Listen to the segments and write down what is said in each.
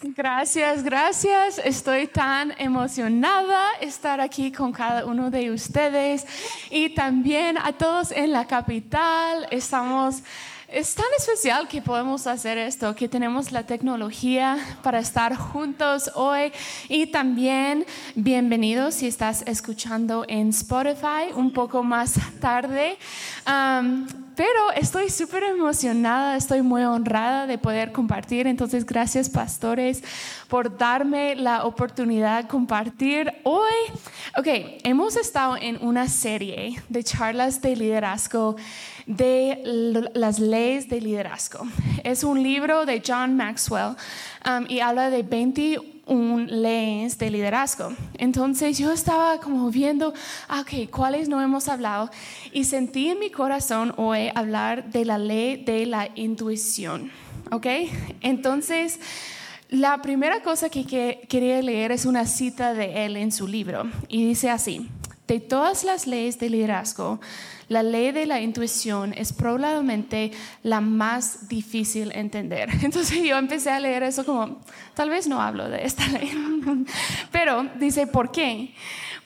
Gracias, gracias. Estoy tan emocionada estar aquí con cada uno de ustedes y también a todos en la capital. Estamos es tan especial que podemos hacer esto, que tenemos la tecnología para estar juntos hoy y también bienvenidos si estás escuchando en Spotify un poco más tarde. Pero estoy súper emocionada, estoy muy honrada de poder compartir. Entonces, gracias pastores por darme la oportunidad de compartir hoy. Ok, hemos estado en una serie de charlas de liderazgo de las leyes de liderazgo. Es un libro de John Maxwell um, y habla de 21 leyes de liderazgo. Entonces yo estaba como viendo, ah, ok, ¿cuáles no hemos hablado? Y sentí en mi corazón hoy hablar de la ley de la intuición. ¿Ok? Entonces... La primera cosa que quería leer es una cita de él en su libro y dice así, de todas las leyes de liderazgo, la ley de la intuición es probablemente la más difícil entender. Entonces yo empecé a leer eso como, tal vez no hablo de esta ley, pero dice, ¿por qué?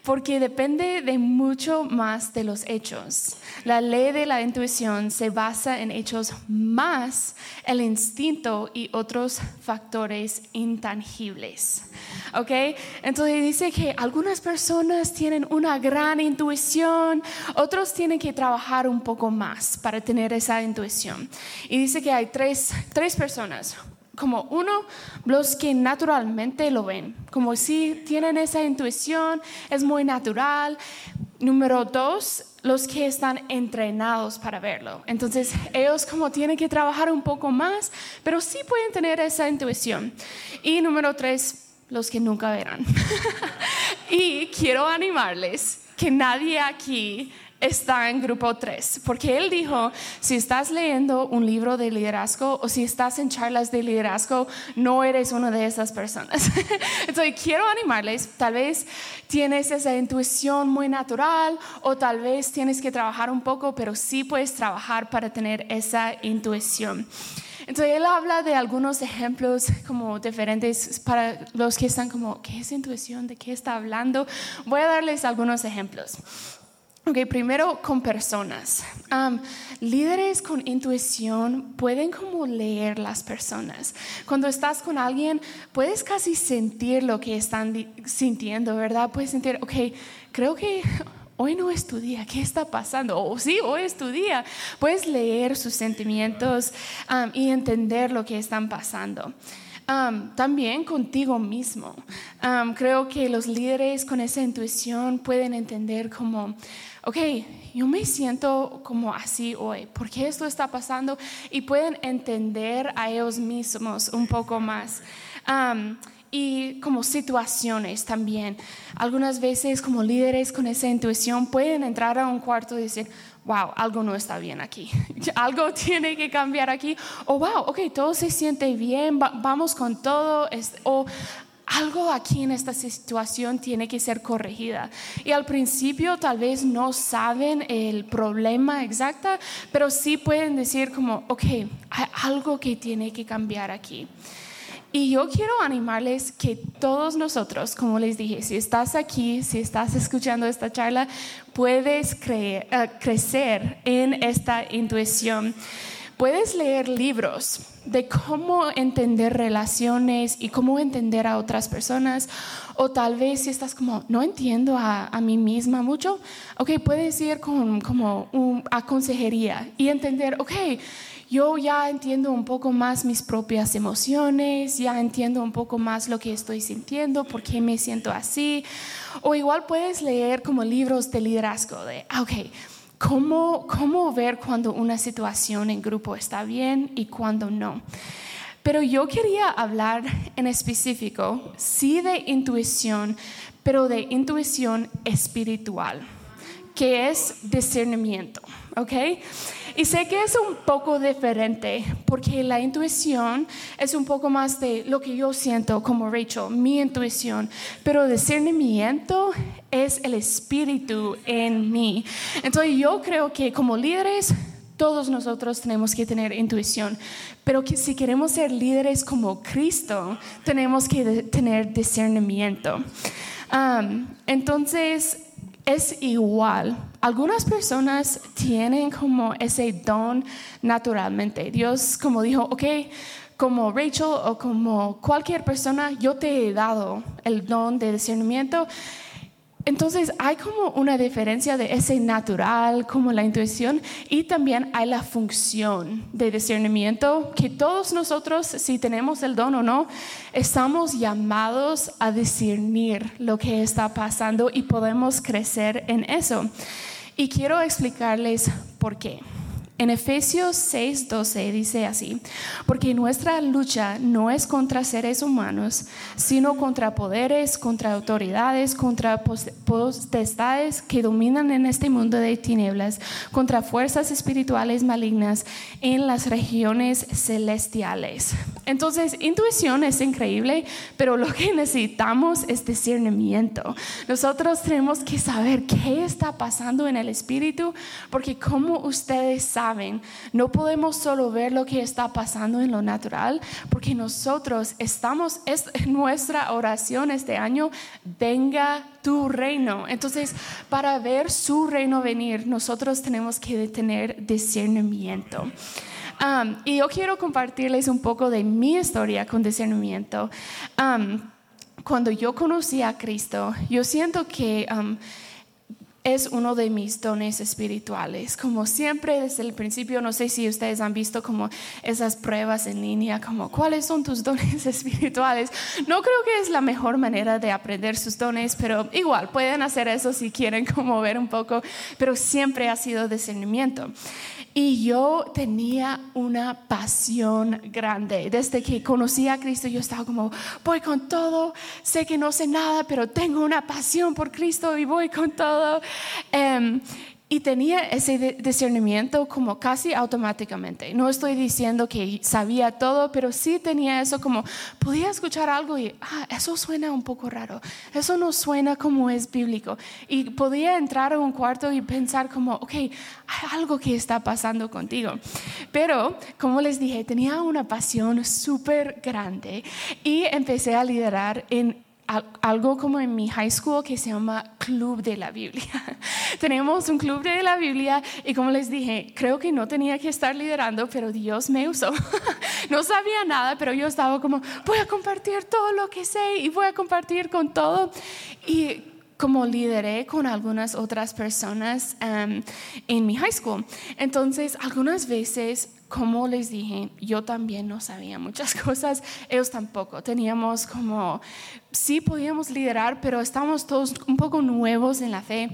Porque depende de mucho más de los hechos. La ley de la intuición se basa en hechos más el instinto y otros factores intangibles. ¿Ok? Entonces dice que algunas personas tienen una gran intuición, otros tienen que trabajar un poco más para tener esa intuición. Y dice que hay tres, tres personas como uno, los que naturalmente lo ven, como si tienen esa intuición, es muy natural. Número dos, los que están entrenados para verlo. Entonces, ellos como tienen que trabajar un poco más, pero sí pueden tener esa intuición. Y número tres, los que nunca verán. y quiero animarles que nadie aquí está en grupo 3, porque él dijo, si estás leyendo un libro de liderazgo o si estás en charlas de liderazgo, no eres una de esas personas. Entonces, quiero animarles, tal vez tienes esa intuición muy natural o tal vez tienes que trabajar un poco, pero sí puedes trabajar para tener esa intuición. Entonces él habla de algunos ejemplos como diferentes para los que están como, ¿qué es intuición? ¿De qué está hablando? Voy a darles algunos ejemplos. Ok, primero con personas. líderes con intuición pueden como leer las personas. Cuando estás con alguien, puedes casi sentir lo que están sintiendo, ¿verdad? Puedes sentir, ok, creo que hoy no es tu día, ¿qué está pasando? O sí, hoy es tu día. Puedes leer sus sentimientos y entender lo que están pasando. También contigo mismo. creo que los líderes con esa intuición pueden entender como ok, yo me siento como así hoy, ¿por qué esto está pasando? Y pueden entender a ellos mismos un poco más. y como situaciones también. Algunas veces como líderes con esa intuición pueden entrar a un cuarto y decir, wow, algo no está bien aquí, algo tiene que cambiar aquí, o wow, ok, todo se siente bien, vamos con todo, o algo aquí en esta situación tiene que ser corregida. Y al principio tal vez no saben el problema exacto, pero sí pueden decir como, ok, hay algo que tiene que cambiar aquí. Y yo quiero animarles que todos nosotros, como les dije, si estás aquí, si estás escuchando esta charla, puedes creer, eh, crecer en esta intuición. Puedes leer libros de cómo entender relaciones y cómo entender a otras personas. O tal vez si estás como, no entiendo a, mí misma mucho, ok, puedes ir con, como a consejería y entender, ok, yo ya entiendo un poco más mis propias emociones, ya entiendo un poco más lo que estoy sintiendo, por qué me siento así. O igual puedes leer como libros de liderazgo, de, ah, ok, cómo, cómo ver cuando una situación en grupo está bien y cuando no. Pero yo quería hablar en específico, sí de intuición, pero de intuición espiritual, que es discernimiento, ¿ok? Y sé que es un poco diferente porque la intuición es un poco más de lo que yo siento como Rachel, mi intuición, pero discernimiento es el espíritu en mí. Entonces yo creo que como líderes Todos nosotros tenemos que tener intuición, pero que si queremos ser líderes como Cristo, tenemos que tener discernimiento. entonces, es igual. Algunas personas tienen como ese don naturalmente. Dios como dijo, ok, como Rachel o como cualquier persona, yo te he dado el don de discernimiento entonces hay como una diferencia de ese natural, como la intuición, y también hay la función de discernimiento, que todos nosotros, si tenemos el don o no, estamos llamados a discernir lo que está pasando y podemos crecer en eso. Y quiero explicarles por qué. En Efesios 6:12 dice así, porque nuestra lucha no es contra seres humanos, sino contra poderes, contra autoridades, contra potestades que dominan en este mundo de tinieblas, contra fuerzas espirituales malignas en las regiones celestiales. Entonces, intuición es increíble, pero lo que necesitamos es discernimiento. Nosotros tenemos que saber qué está pasando en el espíritu, porque como ustedes saben, no podemos solo ver lo que está pasando en lo natural, porque nosotros estamos, es nuestra oración este año, venga tu reino. Entonces, para ver su reino venir, nosotros tenemos que tener discernimiento. Um, y yo quiero compartirles un poco de mi historia con discernimiento. Um, cuando yo conocí a Cristo, yo siento que... Um, es uno de mis dones espirituales. Como siempre desde el principio, no sé si ustedes han visto como esas pruebas en línea, como cuáles son tus dones espirituales. No creo que es la mejor manera de aprender sus dones, pero igual pueden hacer eso si quieren como ver un poco, pero siempre ha sido discernimiento. Y yo tenía una pasión grande. Desde que conocí a Cristo, yo estaba como, voy con todo, sé que no sé nada, pero tengo una pasión por Cristo y voy con todo. Em, y tenía ese discernimiento como casi automáticamente. No estoy diciendo que sabía todo, pero sí tenía eso como, podía escuchar algo y, ah, eso suena un poco raro, eso no suena como es bíblico. Y podía entrar a un cuarto y pensar como, ok, hay algo que está pasando contigo. Pero, como les dije, tenía una pasión súper grande y empecé a liderar en algo como en mi high school que se llama Club de la Biblia. Tenemos un club de la Biblia y como les dije, creo que no tenía que estar liderando, pero Dios me usó. no sabía nada, pero yo estaba como, voy a compartir todo lo que sé y voy a compartir con todo. Y como lideré con algunas otras personas um, en mi high school. Entonces, algunas veces como les dije, yo también no sabía muchas cosas, ellos tampoco. Teníamos como, sí podíamos liderar, pero estábamos todos un poco nuevos en la fe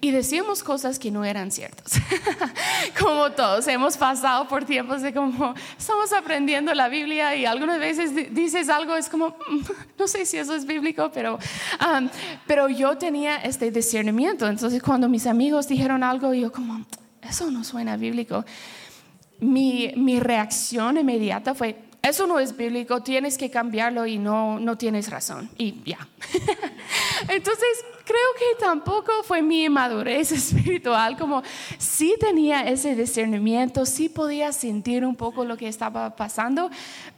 y decíamos cosas que no eran ciertas. como todos, hemos pasado por tiempos de como estamos aprendiendo la Biblia y algunas veces dices algo, es como, no sé si eso es bíblico, pero, um, pero yo tenía este discernimiento. Entonces cuando mis amigos dijeron algo, yo como, eso no suena bíblico mi, mi reacción inmediata fue, eso no es bíblico, tienes que cambiarlo y no, no tienes razón. Y ya. Entonces, creo que tampoco fue mi madurez espiritual, como sí tenía ese discernimiento, sí podía sentir un poco lo que estaba pasando,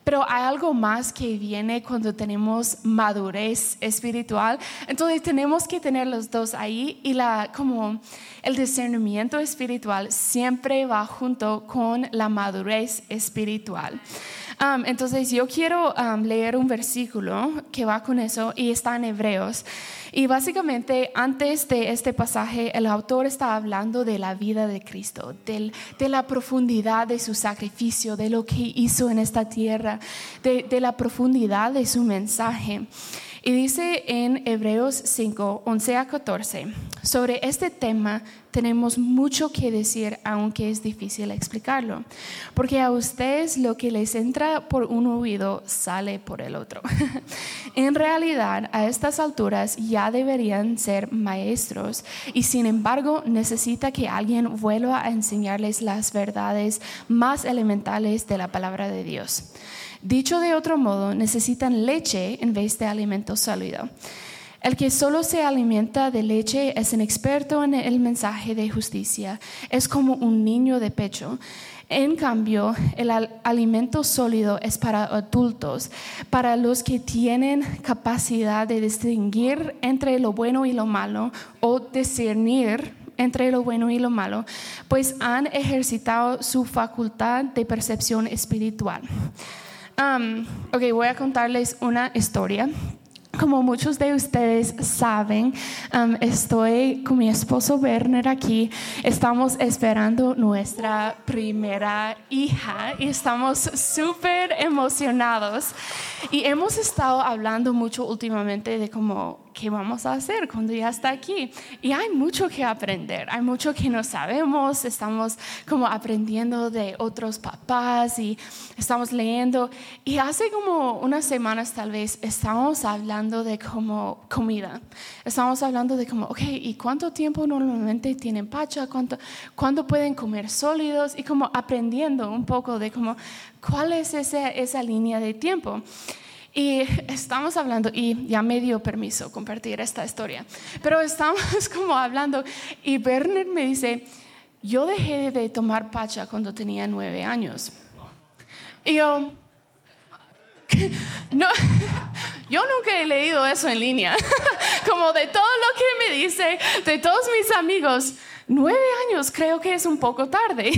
pero hay algo más que viene cuando tenemos madurez espiritual. Entonces, tenemos que tener los dos ahí y la como el discernimiento espiritual siempre va junto con la madurez espiritual. Um, entonces yo quiero um, leer un versículo que va con eso y está en Hebreos. Y básicamente antes de este pasaje el autor está hablando de la vida de Cristo, de la profundidad de su sacrificio, de lo que hizo en esta tierra, de, de la profundidad de su mensaje. Y dice en Hebreos 5, 11 a 14, sobre este tema tenemos mucho que decir, aunque es difícil explicarlo, porque a ustedes lo que les entra por un oído sale por el otro. en realidad, a estas alturas ya deberían ser maestros y sin embargo necesita que alguien vuelva a enseñarles las verdades más elementales de la palabra de Dios. Dicho de otro modo, necesitan leche en vez de alimento sólido. El que solo se alimenta de leche es un experto en el mensaje de justicia. Es como un niño de pecho. En cambio, el alimento sólido es para adultos, para los que tienen capacidad de distinguir entre lo bueno y lo malo o discernir entre lo bueno y lo malo, pues han ejercitado su facultad de percepción espiritual. Ok, voy a contarles una historia como muchos de ustedes saben, um, estoy con mi esposo Werner aquí. Estamos esperando nuestra primera hija y estamos súper emocionados. Y hemos estado hablando mucho últimamente de cómo ¿qué vamos a hacer cuando ya está aquí? Y hay mucho que aprender, hay mucho que no sabemos, estamos como aprendiendo de otros papás y estamos leyendo. Y hace como unas semanas tal vez estamos hablando de como comida, estamos hablando de como, ok, ¿y cuánto tiempo normalmente tienen pacha? ¿Cuánto, ¿Cuándo pueden comer sólidos? Y como aprendiendo un poco de como, ¿cuál es esa, esa línea de tiempo? Y estamos hablando, y ya me dio permiso compartir esta historia, pero estamos como hablando y Werner me dice, yo dejé de tomar pacha cuando tenía nueve años. Y yo, no, yo nunca he leído eso en línea, como de todo lo que me dice, de todos mis amigos, nueve años creo que es un poco tarde.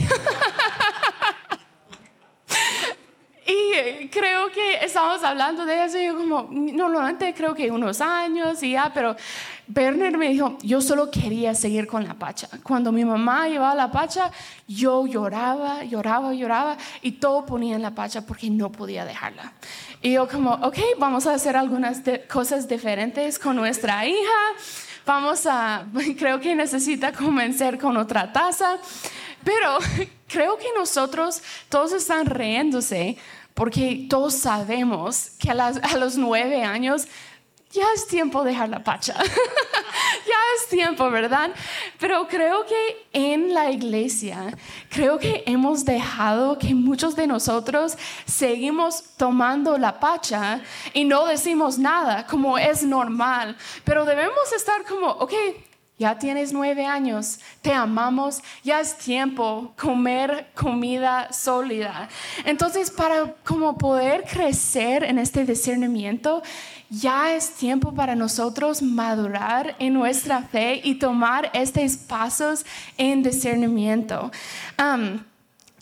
Y creo que estamos hablando de eso y yo como, normalmente creo que unos años y ya, pero Werner me dijo, yo solo quería seguir con la pacha. Cuando mi mamá llevaba la pacha, yo lloraba, lloraba, lloraba y todo ponía en la pacha porque no podía dejarla. Y yo como, ok, vamos a hacer algunas cosas diferentes con nuestra hija. Vamos a, creo que necesita comenzar con otra taza. Pero creo que nosotros todos están riéndose porque todos sabemos que a, los nueve años ya es tiempo de dejar la pacha. ya es tiempo, ¿verdad? Pero creo que en la iglesia, creo que hemos dejado que muchos de nosotros seguimos tomando la pacha y no decimos nada, como es normal. Pero debemos estar como, ok, ya tienes nueve años, te amamos, ya es tiempo comer comida sólida. Entonces, para como poder crecer en este discernimiento, ya es tiempo para nosotros madurar en nuestra fe y tomar estos pasos en discernimiento.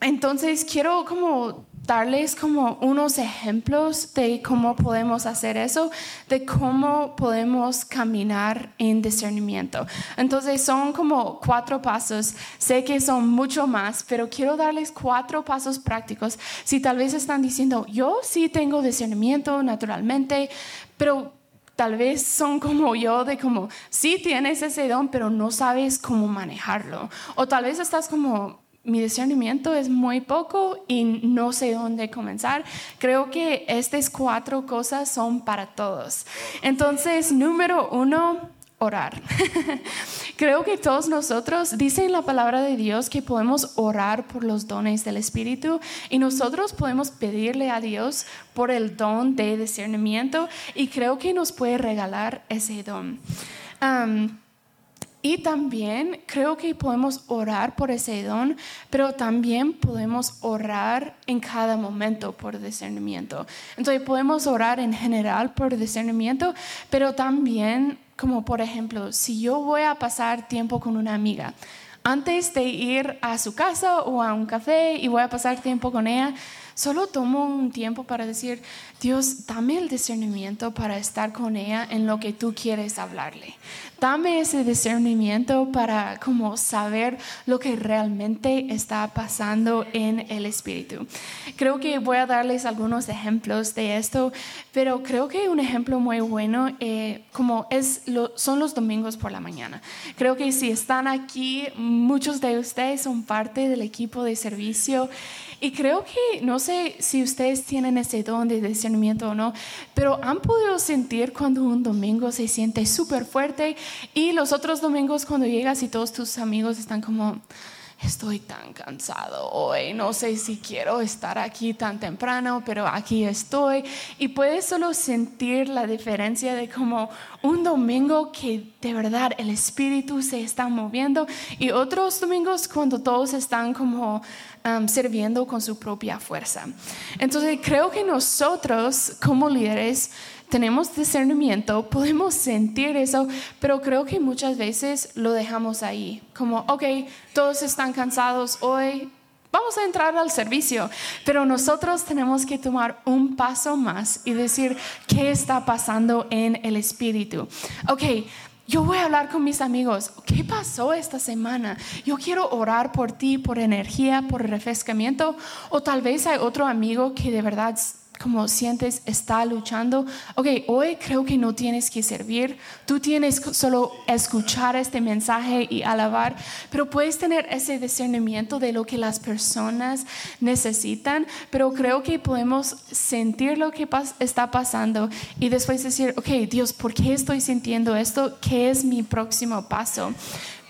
entonces, quiero como darles como unos ejemplos de cómo podemos hacer eso, de cómo podemos caminar en discernimiento. Entonces son como cuatro pasos, sé que son mucho más, pero quiero darles cuatro pasos prácticos. Si tal vez están diciendo, yo sí tengo discernimiento naturalmente, pero tal vez son como yo, de como, sí tienes ese don, pero no sabes cómo manejarlo. O tal vez estás como, mi discernimiento es muy poco y no sé dónde comenzar. Creo que estas cuatro cosas son para todos. Entonces, número uno, orar. Creo que todos nosotros, dicen la palabra de Dios que podemos orar por los dones del Espíritu y nosotros podemos pedirle a Dios por el don de discernimiento y creo que nos puede regalar ese don. Y también creo que podemos orar por ese don, pero también podemos orar en cada momento por discernimiento. Entonces podemos orar en general por discernimiento, pero también como por ejemplo, si yo voy a pasar tiempo con una amiga, antes de ir a su casa o a un café y voy a pasar tiempo con ella, solo tomo un tiempo para decir, Dios, dame el discernimiento para estar con ella en lo que tú quieres hablarle. Dame ese discernimiento para como saber lo que realmente está pasando en el espíritu. Creo que voy a darles algunos ejemplos de esto, pero creo que un ejemplo muy bueno eh, como es son los domingos por la mañana. Creo que si están aquí, muchos de ustedes son parte del equipo de servicio y creo que, no sé si ustedes tienen ese don de discernimiento o no, pero han podido sentir cuando un domingo se siente súper fuerte y los otros domingos cuando llegas y todos tus amigos están como, estoy tan cansado hoy, no sé si quiero estar aquí tan temprano, pero aquí estoy. Y puedes solo sentir la diferencia de como un domingo que de verdad el espíritu se está moviendo y otros domingos cuando todos están como sirviendo con su propia fuerza. Entonces creo que nosotros como líderes tenemos discernimiento, podemos sentir eso, pero creo que muchas veces lo dejamos ahí, como, ok, todos están cansados hoy, vamos a entrar al servicio, pero nosotros tenemos que tomar un paso más y decir qué está pasando en el espíritu. Ok, yo voy a hablar con mis amigos. ¿Qué pasó esta semana? Yo quiero orar por ti, por energía, por refrescamiento. O tal vez hay otro amigo que de verdad como sientes está luchando, ok, hoy creo que no tienes que servir, tú tienes solo escuchar este mensaje y alabar, pero puedes tener ese discernimiento de lo que las personas necesitan, pero creo que podemos sentir lo que está pasando y después decir, ok, Dios, ¿por qué estoy sintiendo esto? ¿Qué es mi próximo paso?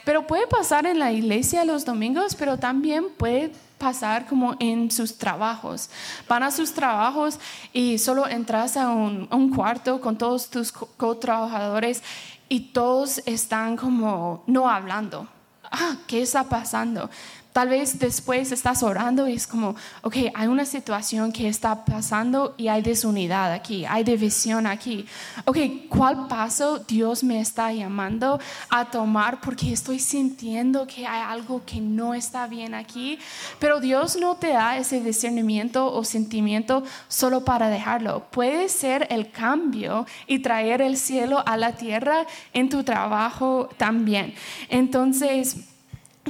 Pero puede pasar en la iglesia los domingos, pero también puede pasar como en sus trabajos. Van a sus trabajos y solo entras a un, un cuarto con todos tus co-trabajadores y todos están como no hablando. Ah, ¿qué está pasando? Tal vez después estás orando y es como, ok, hay una situación que está pasando y hay desunidad aquí, hay división aquí. Ok, ¿cuál paso Dios me está llamando a tomar? Porque estoy sintiendo que hay algo que no está bien aquí. Pero Dios no te da ese discernimiento o sentimiento solo para dejarlo. Puede ser el cambio y traer el cielo a la tierra en tu trabajo también. Entonces,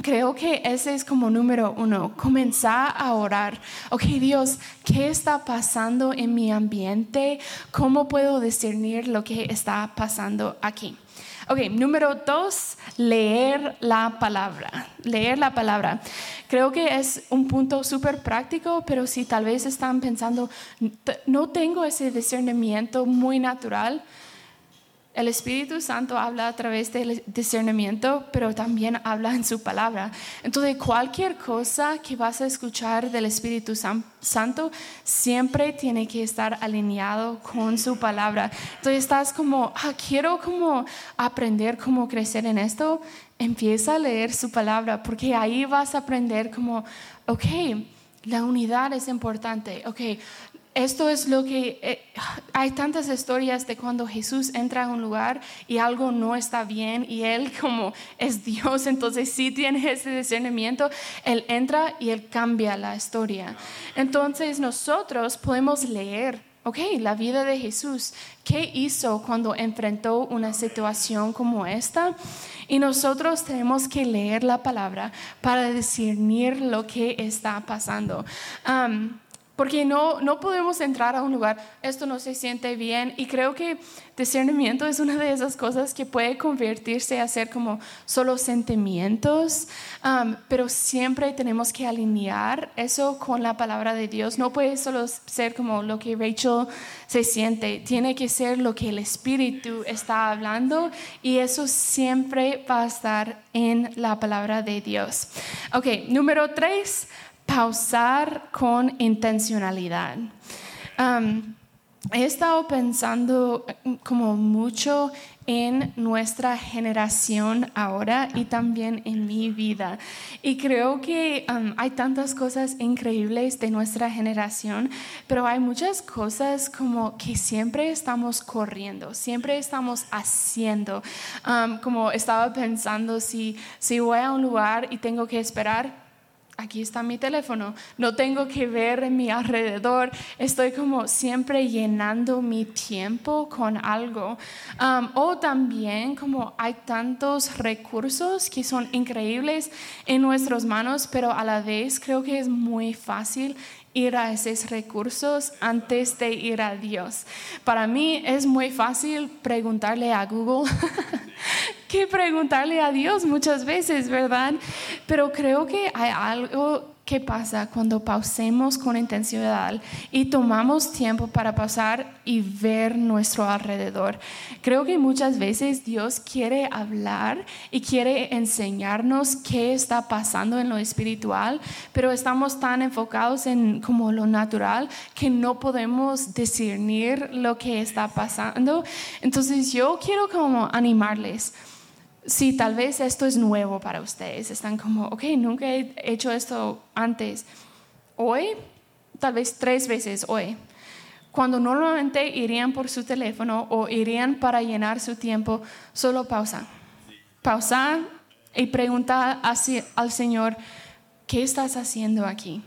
Creo que ese es como número uno, comenzar a orar. Ok, Dios, ¿qué está pasando en mi ambiente? ¿Cómo puedo discernir lo que está pasando aquí? Ok, número dos, leer la palabra. Leer la palabra. Creo que es un punto súper práctico, pero si tal vez están pensando, no tengo ese discernimiento muy natural, el Espíritu Santo habla a través del discernimiento, pero también habla en su palabra. Entonces, cualquier cosa que vas a escuchar del Espíritu Santo siempre tiene que estar alineado con su palabra. Entonces, estás como, ah, quiero como aprender cómo crecer en esto. Empieza a leer su palabra, porque ahí vas a aprender como, ok, la unidad es importante. Ok, esto es lo que eh, hay tantas historias de cuando Jesús entra a un lugar y algo no está bien y él como es Dios, entonces sí tiene ese discernimiento, él entra y él cambia la historia. Entonces nosotros podemos leer, ok, la vida de Jesús, qué hizo cuando enfrentó una situación como esta. Y nosotros tenemos que leer la palabra para discernir lo que está pasando. Porque no, no podemos entrar a un lugar, esto no se siente bien. Y creo que discernimiento es una de esas cosas que puede convertirse a ser como solo sentimientos, um, pero siempre tenemos que alinear eso con la palabra de Dios. No puede solo ser como lo que Rachel se siente, tiene que ser lo que el Espíritu está hablando y eso siempre va a estar en la palabra de Dios. Ok, número tres pausar con intencionalidad. he estado pensando mm, como mucho en nuestra generación ahora y también en mi vida. Y creo que hay tantas cosas increíbles de nuestra generación, pero hay muchas cosas como que siempre estamos corriendo, siempre estamos haciendo. como estaba pensando, si, si voy a un lugar y tengo que esperar, aquí está mi teléfono, no tengo que ver mi alrededor, estoy como siempre llenando mi tiempo con algo. Um, o también como hay tantos recursos que son increíbles en nuestras manos, pero a la vez creo que es muy fácil ir a esos recursos antes de ir a Dios. Para mí es muy fácil preguntarle a Google que preguntarle a Dios muchas veces, ¿verdad? Pero creo que hay algo qué pasa cuando pausemos con intencionalidad y tomamos tiempo para pausar y ver nuestro alrededor. Creo que muchas veces Dios quiere hablar y quiere enseñarnos qué está pasando en lo espiritual, pero estamos tan enfocados en como lo natural que no podemos discernir lo que está pasando. Entonces yo quiero como animarles si tal vez esto es nuevo para ustedes, están como, ok, nunca he hecho esto antes. Hoy, tal vez tres veces hoy, cuando normalmente irían por su teléfono o irían para llenar su tiempo, solo pausa. Pausa y pregunta al Señor, ¿qué estás haciendo aquí?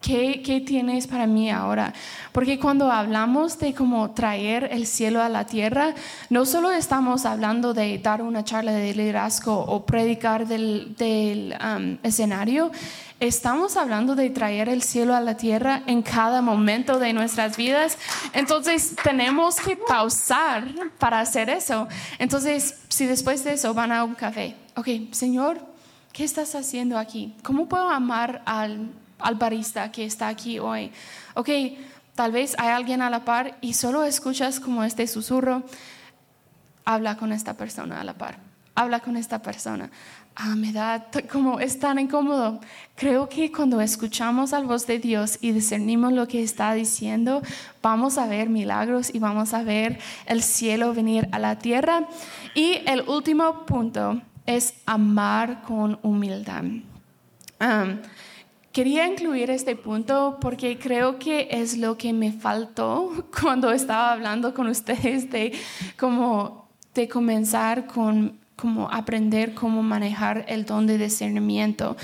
¿Qué, tienes para mí ahora? Porque cuando hablamos de cómo traer el cielo a la tierra, no solo estamos hablando de dar una charla de liderazgo o predicar del, um, escenario, estamos hablando de traer el cielo a la tierra en cada momento de nuestras vidas. Entonces tenemos que pausar para hacer eso. Entonces, si después de eso van a un café, ok, Señor, ¿qué estás haciendo aquí? ¿Cómo puedo amar al al barista que está aquí hoy. Ok, tal vez hay alguien a la par y solo escuchas como este susurro. Habla con esta persona a la par. Habla con esta persona. Ah, me da como es tan incómodo. Creo que cuando escuchamos la voz de Dios y discernimos lo que está diciendo, vamos a ver milagros y vamos a ver el cielo venir a la tierra. Y el último punto es amar con humildad. Um, Quería incluir este punto porque creo que es lo que me faltó cuando estaba hablando con ustedes de cómo de comenzar con cómo aprender cómo manejar el don de discernimiento.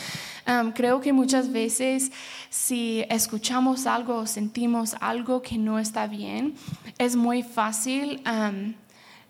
Creo que muchas veces si escuchamos algo o sentimos algo que no está bien, es muy fácil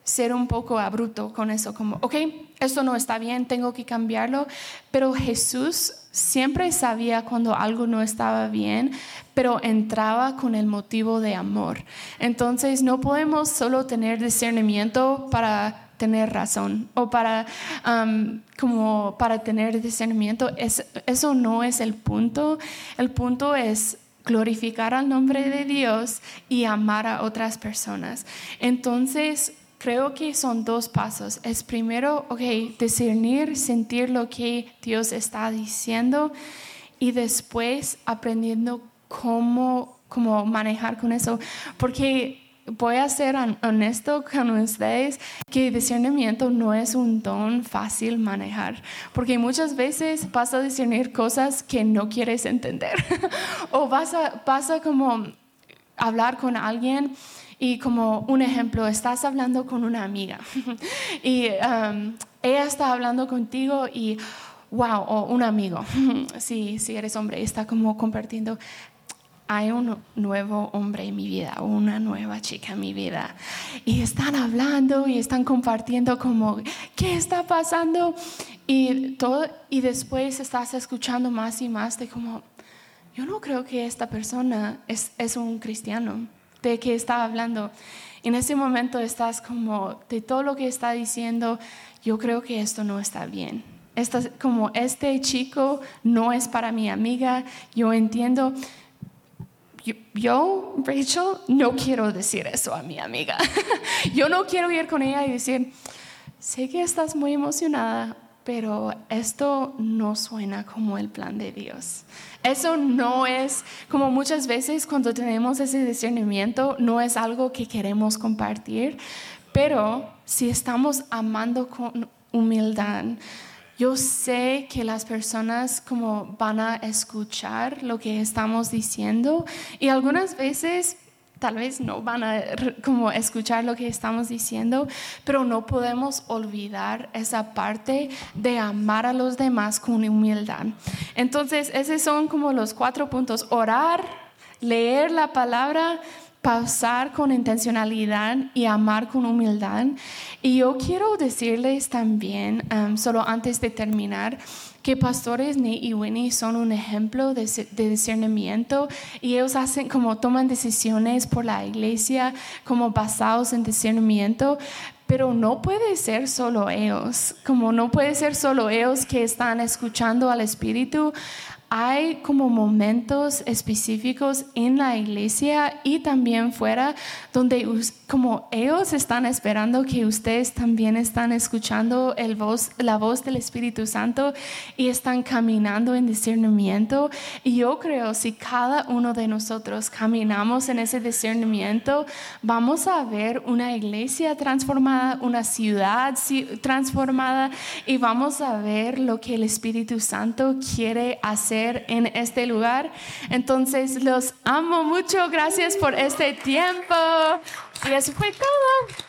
ser un poco abrupto con eso, como, ok, esto no está bien, tengo que cambiarlo, pero Jesús siempre sabía cuando algo no estaba bien, pero entraba con el motivo de amor. Entonces no podemos solo tener discernimiento para tener razón o para um, como para tener discernimiento. Eso no es el punto. El punto es glorificar al nombre de Dios y amar a otras personas. Entonces creo que son dos pasos. Es primero, ok, discernir, sentir lo que Dios está diciendo y después aprendiendo cómo, cómo manejar con eso. Porque voy a ser honesto con ustedes que discernimiento no es un don fácil manejar, porque muchas veces vas a discernir cosas que no quieres entender o vas a, vas a como hablar con alguien y como un ejemplo, estás hablando con una amiga. Y um, ella está hablando contigo y, wow, o un amigo, si, si eres hombre, está como compartiendo, hay un nuevo hombre en mi vida, una nueva chica en mi vida. Y están hablando y están compartiendo como, ¿qué está pasando? Y, todo, y después estás escuchando más y más de como, yo no creo que esta persona es, es un cristiano de qué está hablando. En ese momento estás como, de todo lo que está diciendo, yo creo que esto no está bien. Estás como, este chico no es para mi amiga, yo entiendo. Yo, Rachel, no quiero decir eso a mi amiga. yo no quiero ir con ella y decir, sé que estás muy emocionada, pero esto no suena como el plan de Dios. Eso no es, como muchas veces cuando tenemos ese discernimiento, no es algo que queremos compartir, pero si estamos amando con humildad, yo sé que las personas como van a escuchar lo que estamos diciendo y algunas veces tal vez no van a como escuchar lo que estamos diciendo, pero no podemos olvidar esa parte de amar a los demás con humildad. Entonces, esos son como los cuatro puntos. Orar, leer la palabra, pausar con intencionalidad y amar con humildad. Y yo quiero decirles también, solo antes de terminar, que pastores Nate y Winnie son un ejemplo de, discernimiento y ellos hacen como toman decisiones por la iglesia como basados en discernimiento, pero no puede ser solo ellos, como no puede ser solo ellos que están escuchando al Espíritu. hay como momentos específicos en la iglesia y también fuera donde como ellos están esperando que ustedes también están escuchando el voz, la voz del Espíritu Santo y están caminando en discernimiento. Y yo creo si cada uno de nosotros caminamos en ese discernimiento, vamos a ver una iglesia transformada, una ciudad transformada y vamos a ver lo que el Espíritu Santo quiere hacer en este lugar. Entonces los amo mucho. Gracias por este tiempo. Y eso fue todo.